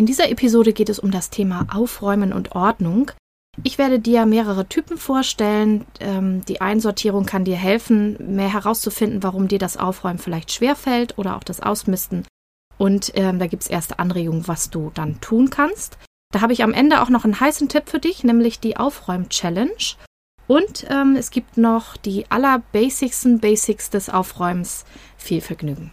In dieser Episode geht es um das Thema Aufräumen und Ordnung. Ich werde dir mehrere Typen vorstellen. Ähm, die Einsortierung kann dir helfen, mehr herauszufinden, warum dir das Aufräumen vielleicht schwerfällt oder auch das Ausmisten. Und ähm, da gibt es erste Anregungen, was du dann tun kannst. Da habe ich am Ende auch noch einen heißen Tipp für dich, nämlich die Aufräum-Challenge. Und ähm, es gibt noch die allerbasicsten Basics des Aufräumens. Viel Vergnügen.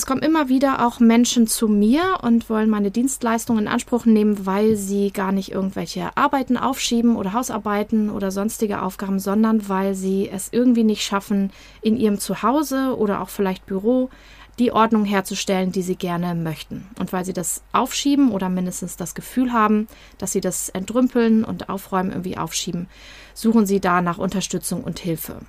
Es kommen immer wieder auch Menschen zu mir und wollen meine Dienstleistungen in Anspruch nehmen, weil sie gar nicht irgendwelche Arbeiten aufschieben oder Hausarbeiten oder sonstige Aufgaben, sondern weil sie es irgendwie nicht schaffen, in ihrem Zuhause oder auch vielleicht Büro die Ordnung herzustellen, die sie gerne möchten. Und weil sie das aufschieben oder mindestens das Gefühl haben, dass sie das entrümpeln und aufräumen irgendwie aufschieben, suchen sie da nach Unterstützung und Hilfe.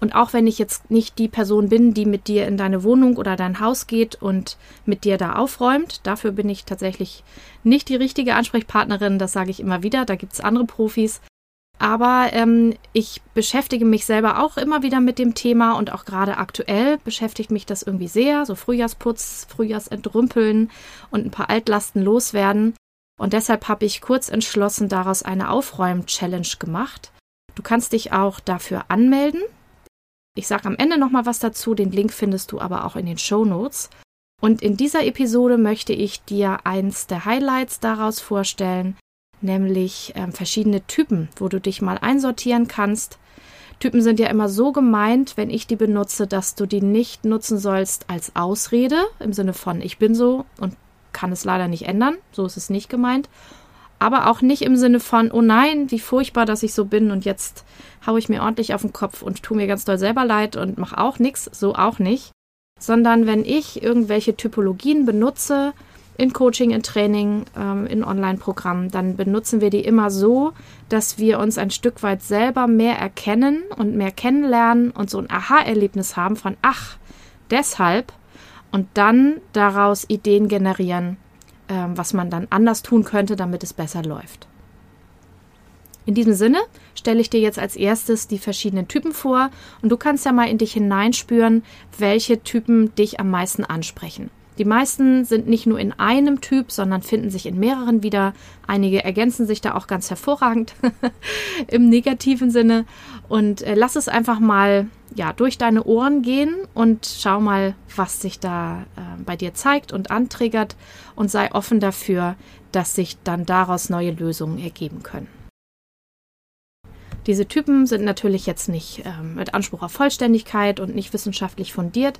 Und auch wenn ich jetzt nicht die Person bin, die mit dir in deine Wohnung oder dein Haus geht und mit dir da aufräumt, dafür bin ich tatsächlich nicht die richtige Ansprechpartnerin, das sage ich immer wieder, da gibt es andere Profis. Aber ähm, ich beschäftige mich selber auch immer wieder mit dem Thema und auch gerade aktuell beschäftigt mich das irgendwie sehr, so Frühjahrsputz, Frühjahrsentrümpeln und ein paar Altlasten loswerden. Und deshalb habe ich kurz entschlossen daraus eine Aufräum-Challenge gemacht. Du kannst dich auch dafür anmelden. Ich sage am Ende nochmal was dazu, den Link findest du aber auch in den Show Notes. Und in dieser Episode möchte ich dir eins der Highlights daraus vorstellen, nämlich äh, verschiedene Typen, wo du dich mal einsortieren kannst. Typen sind ja immer so gemeint, wenn ich die benutze, dass du die nicht nutzen sollst als Ausrede im Sinne von ich bin so und kann es leider nicht ändern. So ist es nicht gemeint aber auch nicht im Sinne von, oh nein, wie furchtbar, dass ich so bin und jetzt haue ich mir ordentlich auf den Kopf und tue mir ganz doll selber leid und mache auch nichts, so auch nicht. Sondern wenn ich irgendwelche Typologien benutze, in Coaching, in Training, ähm, in Online-Programmen, dann benutzen wir die immer so, dass wir uns ein Stück weit selber mehr erkennen und mehr kennenlernen und so ein Aha-Erlebnis haben von, ach, deshalb und dann daraus Ideen generieren, ähm, was man dann anders tun könnte, damit es besser läuft. In diesem Sinne stelle ich dir jetzt als erstes die verschiedenen Typen vor und du kannst ja mal in dich hineinspüren, welche Typen dich am meisten ansprechen. Die meisten sind nicht nur in einem Typ, sondern finden sich in mehreren wieder. Einige ergänzen sich da auch ganz hervorragend im negativen Sinne. Und äh, lass es einfach mal ja, durch deine Ohren gehen und schau mal, was sich da äh, bei dir zeigt und antriggert und sei offen dafür, dass sich dann daraus neue Lösungen ergeben können. Diese Typen sind natürlich jetzt nicht äh, mit Anspruch auf Vollständigkeit und nicht wissenschaftlich fundiert,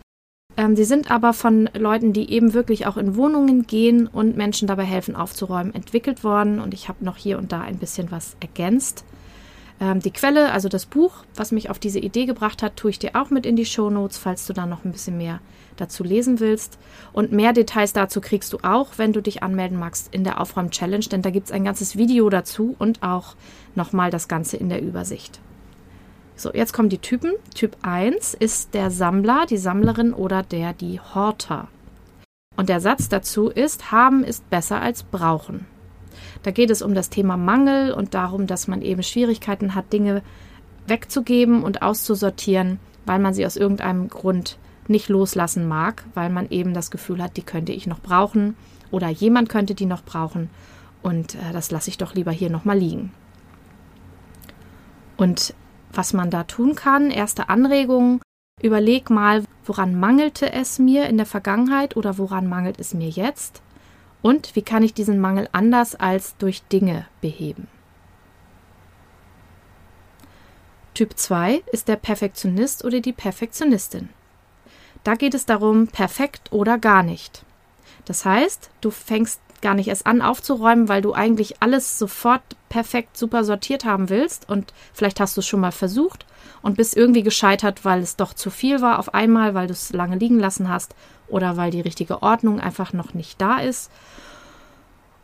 ähm, sie sind aber von Leuten, die eben wirklich auch in Wohnungen gehen und Menschen dabei helfen aufzuräumen, entwickelt worden. Und ich habe noch hier und da ein bisschen was ergänzt. Ähm, die Quelle, also das Buch, was mich auf diese Idee gebracht hat, tue ich dir auch mit in die Show Notes, falls du da noch ein bisschen mehr dazu lesen willst. Und mehr Details dazu kriegst du auch, wenn du dich anmelden magst, in der Aufräum-Challenge, denn da gibt es ein ganzes Video dazu und auch nochmal das Ganze in der Übersicht. So, jetzt kommen die Typen. Typ 1 ist der Sammler, die Sammlerin oder der, die Horter. Und der Satz dazu ist, haben ist besser als brauchen. Da geht es um das Thema Mangel und darum, dass man eben Schwierigkeiten hat, Dinge wegzugeben und auszusortieren, weil man sie aus irgendeinem Grund nicht loslassen mag, weil man eben das Gefühl hat, die könnte ich noch brauchen oder jemand könnte die noch brauchen und äh, das lasse ich doch lieber hier nochmal liegen. Und was man da tun kann. Erste Anregungen. Überleg mal, woran mangelte es mir in der Vergangenheit oder woran mangelt es mir jetzt? Und wie kann ich diesen Mangel anders als durch Dinge beheben? Typ 2 ist der Perfektionist oder die Perfektionistin. Da geht es darum, perfekt oder gar nicht. Das heißt, du fängst gar nicht erst an aufzuräumen, weil du eigentlich alles sofort perfekt super sortiert haben willst und vielleicht hast du es schon mal versucht und bist irgendwie gescheitert, weil es doch zu viel war auf einmal, weil du es lange liegen lassen hast oder weil die richtige Ordnung einfach noch nicht da ist.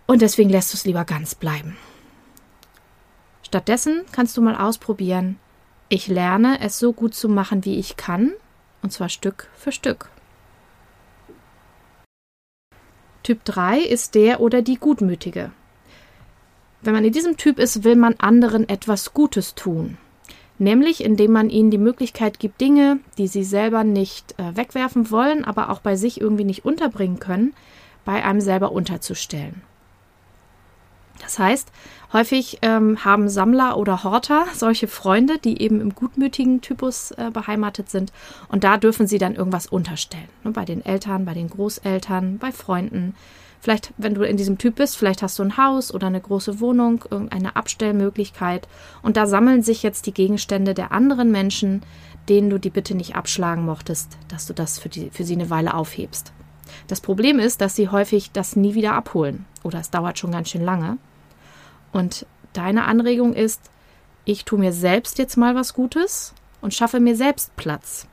Und deswegen lässt du es lieber ganz bleiben. Stattdessen kannst du mal ausprobieren, ich lerne es so gut zu machen, wie ich kann, und zwar Stück für Stück. Typ 3 ist der oder die Gutmütige. Wenn man in diesem Typ ist, will man anderen etwas Gutes tun. Nämlich indem man ihnen die Möglichkeit gibt, Dinge, die sie selber nicht äh, wegwerfen wollen, aber auch bei sich irgendwie nicht unterbringen können, bei einem selber unterzustellen. Das heißt, häufig ähm, haben Sammler oder Horter solche Freunde, die eben im gutmütigen Typus äh, beheimatet sind. Und da dürfen sie dann irgendwas unterstellen. Ne, bei den Eltern, bei den Großeltern, bei Freunden. Vielleicht, wenn du in diesem Typ bist, vielleicht hast du ein Haus oder eine große Wohnung, irgendeine Abstellmöglichkeit. Und da sammeln sich jetzt die Gegenstände der anderen Menschen, denen du die Bitte nicht abschlagen mochtest, dass du das für, die, für sie eine Weile aufhebst. Das Problem ist, dass sie häufig das nie wieder abholen oder es dauert schon ganz schön lange. Und deine Anregung ist, ich tue mir selbst jetzt mal was Gutes und schaffe mir selbst Platz.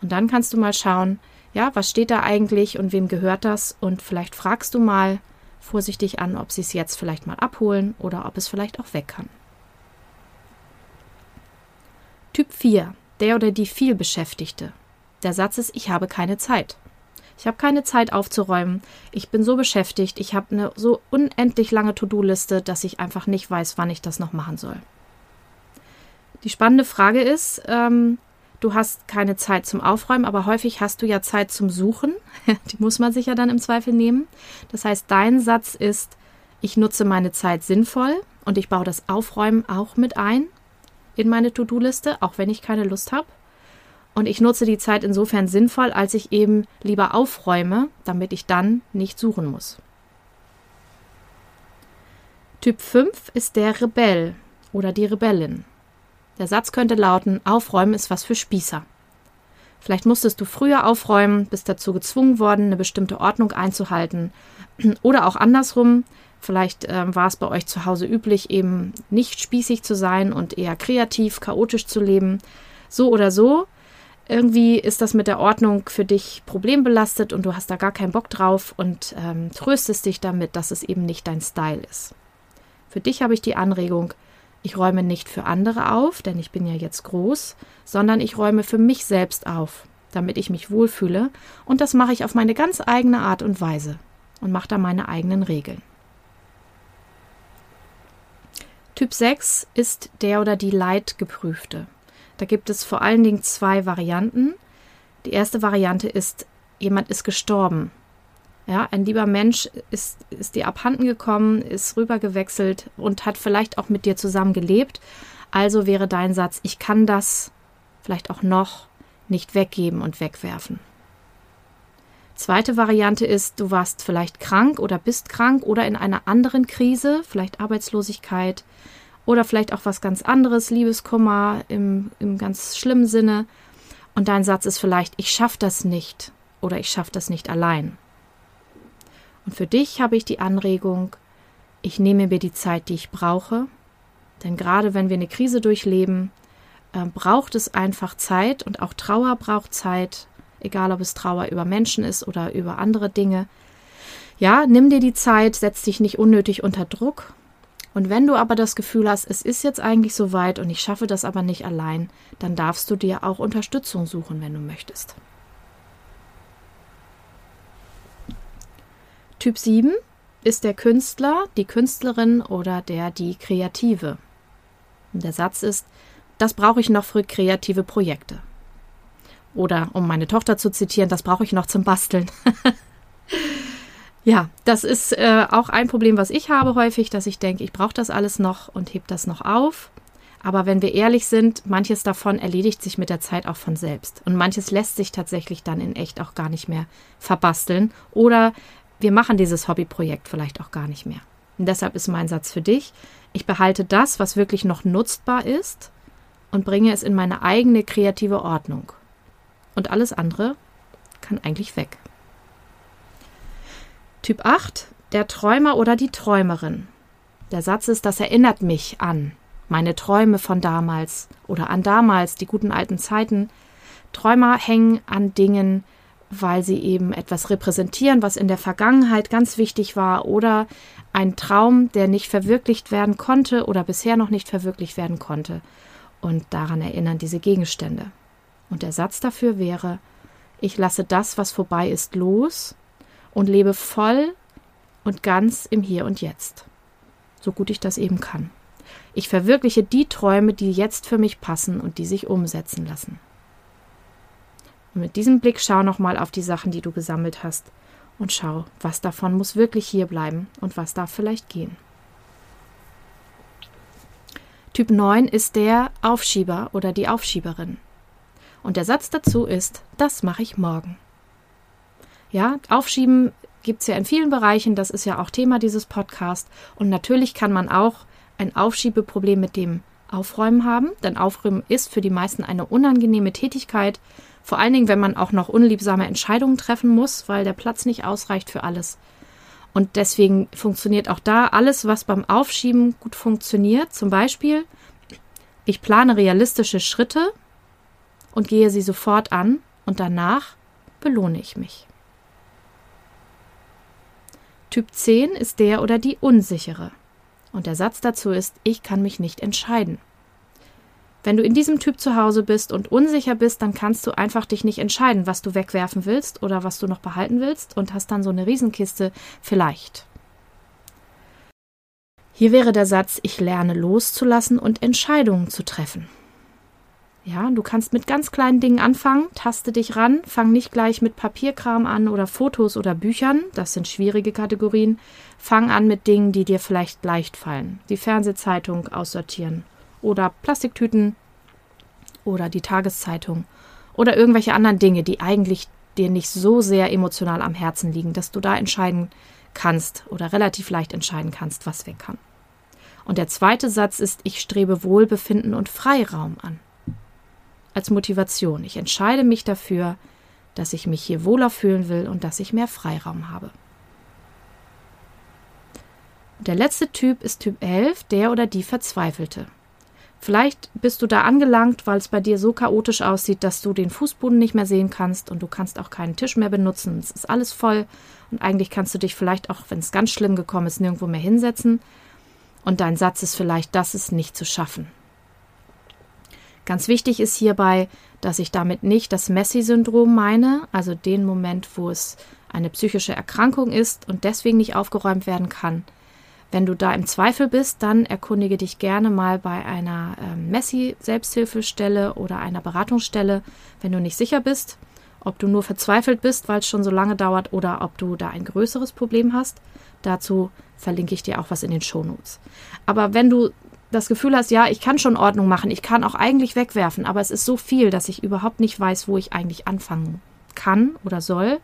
Und dann kannst du mal schauen, ja, was steht da eigentlich und wem gehört das? Und vielleicht fragst du mal vorsichtig an, ob sie es jetzt vielleicht mal abholen oder ob es vielleicht auch weg kann. Typ 4, der oder die vielbeschäftigte. Der Satz ist, ich habe keine Zeit. Ich habe keine Zeit aufzuräumen. Ich bin so beschäftigt. Ich habe eine so unendlich lange To-Do-Liste, dass ich einfach nicht weiß, wann ich das noch machen soll. Die spannende Frage ist, ähm, du hast keine Zeit zum Aufräumen, aber häufig hast du ja Zeit zum Suchen. Die muss man sich ja dann im Zweifel nehmen. Das heißt, dein Satz ist, ich nutze meine Zeit sinnvoll und ich baue das Aufräumen auch mit ein in meine To-Do-Liste, auch wenn ich keine Lust habe. Und ich nutze die Zeit insofern sinnvoll, als ich eben lieber aufräume, damit ich dann nicht suchen muss. Typ 5 ist der Rebell oder die Rebellin. Der Satz könnte lauten, Aufräumen ist was für Spießer. Vielleicht musstest du früher aufräumen, bist dazu gezwungen worden, eine bestimmte Ordnung einzuhalten. Oder auch andersrum, vielleicht äh, war es bei euch zu Hause üblich, eben nicht spießig zu sein und eher kreativ, chaotisch zu leben. So oder so, irgendwie ist das mit der Ordnung für dich problembelastet und du hast da gar keinen Bock drauf und ähm, tröstest dich damit, dass es eben nicht dein Style ist. Für dich habe ich die Anregung, ich räume nicht für andere auf, denn ich bin ja jetzt groß, sondern ich räume für mich selbst auf, damit ich mich wohlfühle und das mache ich auf meine ganz eigene Art und Weise und mache da meine eigenen Regeln. Typ 6 ist der oder die Leidgeprüfte. Da gibt es vor allen Dingen zwei Varianten. Die erste Variante ist, jemand ist gestorben. Ja, ein lieber Mensch ist, ist dir abhanden gekommen, ist rübergewechselt und hat vielleicht auch mit dir zusammen gelebt. Also wäre dein Satz, ich kann das vielleicht auch noch nicht weggeben und wegwerfen. Zweite Variante ist, du warst vielleicht krank oder bist krank oder in einer anderen Krise, vielleicht Arbeitslosigkeit, oder vielleicht auch was ganz anderes, Liebeskummer im, im ganz schlimmen Sinne. Und dein Satz ist vielleicht, ich schaffe das nicht oder ich schaffe das nicht allein. Und für dich habe ich die Anregung, ich nehme mir die Zeit, die ich brauche. Denn gerade wenn wir eine Krise durchleben, äh, braucht es einfach Zeit und auch Trauer braucht Zeit, egal ob es Trauer über Menschen ist oder über andere Dinge. Ja, nimm dir die Zeit, setz dich nicht unnötig unter Druck und wenn du aber das Gefühl hast, es ist jetzt eigentlich soweit und ich schaffe das aber nicht allein, dann darfst du dir auch Unterstützung suchen, wenn du möchtest. Typ 7 ist der Künstler, die Künstlerin oder der die Kreative. Und der Satz ist, das brauche ich noch für kreative Projekte. Oder um meine Tochter zu zitieren, das brauche ich noch zum Basteln. Ja, das ist äh, auch ein Problem, was ich habe häufig, dass ich denke, ich brauche das alles noch und heb das noch auf. Aber wenn wir ehrlich sind, manches davon erledigt sich mit der Zeit auch von selbst. Und manches lässt sich tatsächlich dann in echt auch gar nicht mehr verbasteln. Oder wir machen dieses Hobbyprojekt vielleicht auch gar nicht mehr. Und deshalb ist mein Satz für dich, ich behalte das, was wirklich noch nutzbar ist und bringe es in meine eigene kreative Ordnung. Und alles andere kann eigentlich weg. Typ 8 der Träumer oder die Träumerin. Der Satz ist, das erinnert mich an meine Träume von damals oder an damals, die guten alten Zeiten. Träumer hängen an Dingen, weil sie eben etwas repräsentieren, was in der Vergangenheit ganz wichtig war oder ein Traum, der nicht verwirklicht werden konnte oder bisher noch nicht verwirklicht werden konnte. Und daran erinnern diese Gegenstände. Und der Satz dafür wäre, ich lasse das, was vorbei ist, los und lebe voll und ganz im Hier und Jetzt. So gut ich das eben kann. Ich verwirkliche die Träume, die jetzt für mich passen und die sich umsetzen lassen. Und mit diesem Blick schau nochmal auf die Sachen, die du gesammelt hast und schau, was davon muss wirklich hier bleiben und was darf vielleicht gehen. Typ 9 ist der Aufschieber oder die Aufschieberin. Und der Satz dazu ist, das mache ich morgen. Ja, Aufschieben gibt es ja in vielen Bereichen, das ist ja auch Thema dieses Podcasts. Und natürlich kann man auch ein Aufschiebeproblem mit dem Aufräumen haben, denn Aufräumen ist für die meisten eine unangenehme Tätigkeit, vor allen Dingen, wenn man auch noch unliebsame Entscheidungen treffen muss, weil der Platz nicht ausreicht für alles. Und deswegen funktioniert auch da alles, was beim Aufschieben gut funktioniert. Zum Beispiel, ich plane realistische Schritte und gehe sie sofort an und danach belohne ich mich. Typ 10 ist der oder die unsichere. Und der Satz dazu ist, ich kann mich nicht entscheiden. Wenn du in diesem Typ zu Hause bist und unsicher bist, dann kannst du einfach dich nicht entscheiden, was du wegwerfen willst oder was du noch behalten willst und hast dann so eine Riesenkiste vielleicht. Hier wäre der Satz, ich lerne loszulassen und Entscheidungen zu treffen. Ja, du kannst mit ganz kleinen Dingen anfangen, taste dich ran, fang nicht gleich mit Papierkram an oder Fotos oder Büchern, das sind schwierige Kategorien. Fang an mit Dingen, die dir vielleicht leicht fallen. Die Fernsehzeitung aussortieren oder Plastiktüten oder die Tageszeitung oder irgendwelche anderen Dinge, die eigentlich dir nicht so sehr emotional am Herzen liegen, dass du da entscheiden kannst oder relativ leicht entscheiden kannst, was weg kann. Und der zweite Satz ist, ich strebe Wohlbefinden und Freiraum an. Als Motivation. Ich entscheide mich dafür, dass ich mich hier wohler fühlen will und dass ich mehr Freiraum habe. Der letzte Typ ist Typ 11, der oder die Verzweifelte. Vielleicht bist du da angelangt, weil es bei dir so chaotisch aussieht, dass du den Fußboden nicht mehr sehen kannst und du kannst auch keinen Tisch mehr benutzen. Es ist alles voll und eigentlich kannst du dich vielleicht auch, wenn es ganz schlimm gekommen ist, nirgendwo mehr hinsetzen. Und dein Satz ist vielleicht, das ist nicht zu schaffen. Ganz wichtig ist hierbei, dass ich damit nicht das Messi-Syndrom meine, also den Moment, wo es eine psychische Erkrankung ist und deswegen nicht aufgeräumt werden kann, wenn du da im Zweifel bist, dann erkundige dich gerne mal bei einer ähm, Messi-Selbsthilfestelle oder einer Beratungsstelle, wenn du nicht sicher bist, ob du nur verzweifelt bist, weil es schon so lange dauert oder ob du da ein größeres Problem hast. Dazu verlinke ich dir auch was in den Shownotes. Aber wenn du das Gefühl hast, ja, ich kann schon Ordnung machen, ich kann auch eigentlich wegwerfen, aber es ist so viel, dass ich überhaupt nicht weiß, wo ich eigentlich anfangen kann oder soll,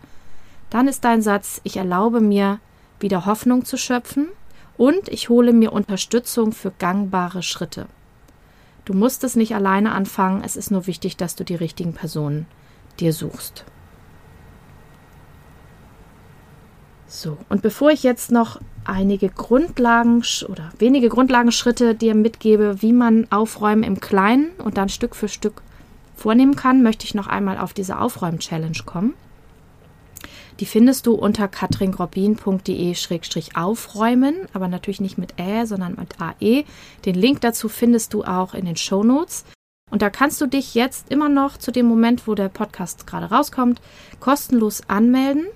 dann ist dein Satz, ich erlaube mir wieder Hoffnung zu schöpfen und ich hole mir Unterstützung für gangbare Schritte. Du musst es nicht alleine anfangen, es ist nur wichtig, dass du die richtigen Personen dir suchst. So, und bevor ich jetzt noch einige Grundlagen oder wenige Grundlagenschritte dir mitgebe, wie man Aufräumen im Kleinen und dann Stück für Stück vornehmen kann, möchte ich noch einmal auf diese Aufräum-Challenge kommen. Die findest du unter katringrobin.de-aufräumen, aber natürlich nicht mit Ä, sondern mit AE. Den Link dazu findest du auch in den Show Notes. Und da kannst du dich jetzt immer noch zu dem Moment, wo der Podcast gerade rauskommt, kostenlos anmelden.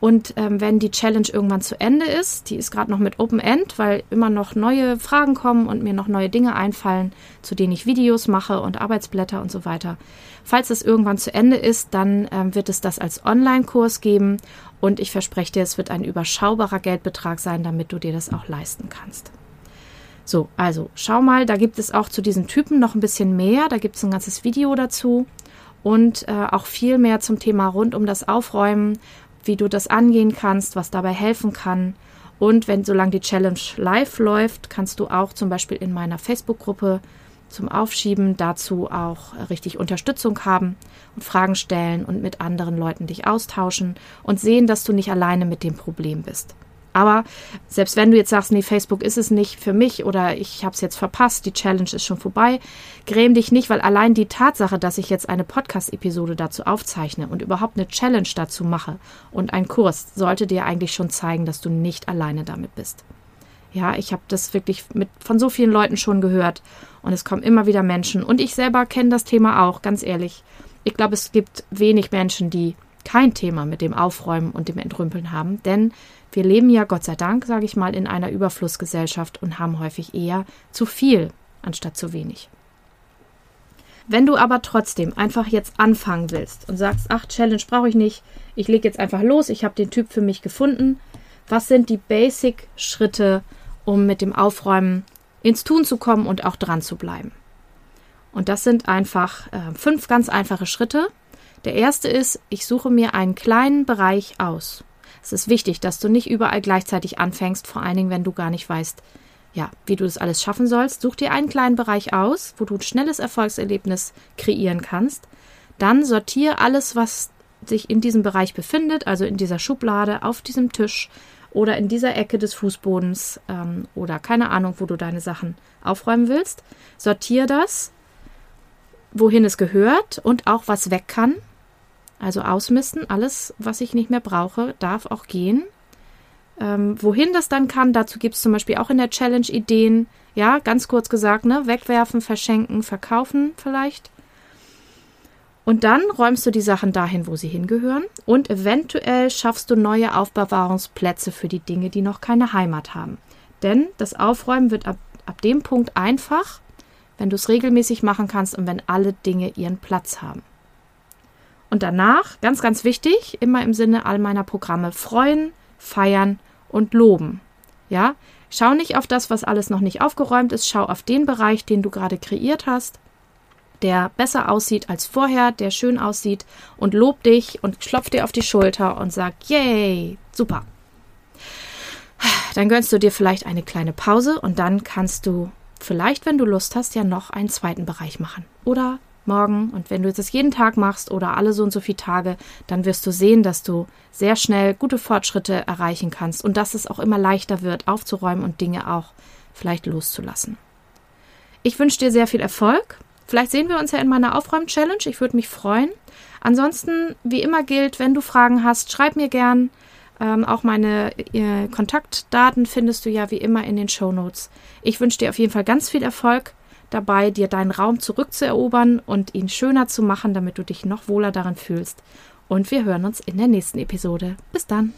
Und ähm, wenn die Challenge irgendwann zu Ende ist, die ist gerade noch mit Open End, weil immer noch neue Fragen kommen und mir noch neue Dinge einfallen, zu denen ich Videos mache und Arbeitsblätter und so weiter. Falls es irgendwann zu Ende ist, dann ähm, wird es das als Online-Kurs geben und ich verspreche dir, es wird ein überschaubarer Geldbetrag sein, damit du dir das auch leisten kannst. So, also schau mal, da gibt es auch zu diesen Typen noch ein bisschen mehr. Da gibt es ein ganzes Video dazu und äh, auch viel mehr zum Thema rund um das Aufräumen wie du das angehen kannst, was dabei helfen kann. Und wenn solange die Challenge live läuft, kannst du auch zum Beispiel in meiner Facebook-Gruppe zum Aufschieben dazu auch richtig Unterstützung haben und Fragen stellen und mit anderen Leuten dich austauschen und sehen, dass du nicht alleine mit dem Problem bist. Aber selbst wenn du jetzt sagst, nee, Facebook ist es nicht für mich oder ich habe es jetzt verpasst, die Challenge ist schon vorbei, gräm dich nicht, weil allein die Tatsache, dass ich jetzt eine Podcast-Episode dazu aufzeichne und überhaupt eine Challenge dazu mache und einen Kurs, sollte dir eigentlich schon zeigen, dass du nicht alleine damit bist. Ja, ich habe das wirklich mit, von so vielen Leuten schon gehört und es kommen immer wieder Menschen und ich selber kenne das Thema auch, ganz ehrlich. Ich glaube, es gibt wenig Menschen, die kein Thema mit dem Aufräumen und dem Entrümpeln haben, denn wir leben ja, Gott sei Dank, sage ich mal, in einer Überflussgesellschaft und haben häufig eher zu viel anstatt zu wenig. Wenn du aber trotzdem einfach jetzt anfangen willst und sagst, ach, Challenge brauche ich nicht, ich lege jetzt einfach los, ich habe den Typ für mich gefunden, was sind die Basic-Schritte, um mit dem Aufräumen ins Tun zu kommen und auch dran zu bleiben? Und das sind einfach äh, fünf ganz einfache Schritte. Der erste ist, ich suche mir einen kleinen Bereich aus. Es ist wichtig, dass du nicht überall gleichzeitig anfängst, vor allen Dingen, wenn du gar nicht weißt, ja, wie du das alles schaffen sollst. Such dir einen kleinen Bereich aus, wo du ein schnelles Erfolgserlebnis kreieren kannst. Dann sortiere alles, was sich in diesem Bereich befindet, also in dieser Schublade, auf diesem Tisch oder in dieser Ecke des Fußbodens ähm, oder keine Ahnung, wo du deine Sachen aufräumen willst. Sortiere das, wohin es gehört und auch was weg kann. Also ausmisten, alles, was ich nicht mehr brauche, darf auch gehen. Ähm, wohin das dann kann, dazu gibt es zum Beispiel auch in der Challenge Ideen. Ja, ganz kurz gesagt, ne? Wegwerfen, verschenken, verkaufen vielleicht. Und dann räumst du die Sachen dahin, wo sie hingehören. Und eventuell schaffst du neue Aufbewahrungsplätze für die Dinge, die noch keine Heimat haben. Denn das Aufräumen wird ab, ab dem Punkt einfach, wenn du es regelmäßig machen kannst und wenn alle Dinge ihren Platz haben. Und danach, ganz, ganz wichtig, immer im Sinne all meiner Programme, freuen, feiern und loben. Ja, schau nicht auf das, was alles noch nicht aufgeräumt ist, schau auf den Bereich, den du gerade kreiert hast, der besser aussieht als vorher, der schön aussieht und lob dich und klopf dir auf die Schulter und sag, yay, super. Dann gönnst du dir vielleicht eine kleine Pause und dann kannst du vielleicht, wenn du Lust hast, ja noch einen zweiten Bereich machen. Oder morgen. Und wenn du das jeden Tag machst oder alle so und so viele Tage, dann wirst du sehen, dass du sehr schnell gute Fortschritte erreichen kannst und dass es auch immer leichter wird, aufzuräumen und Dinge auch vielleicht loszulassen. Ich wünsche dir sehr viel Erfolg. Vielleicht sehen wir uns ja in meiner Aufräum-Challenge. Ich würde mich freuen. Ansonsten, wie immer gilt, wenn du Fragen hast, schreib mir gern. Ähm, auch meine äh, Kontaktdaten findest du ja wie immer in den Show Notes. Ich wünsche dir auf jeden Fall ganz viel Erfolg dabei, dir deinen Raum zurückzuerobern und ihn schöner zu machen, damit du dich noch wohler darin fühlst. Und wir hören uns in der nächsten Episode. Bis dann.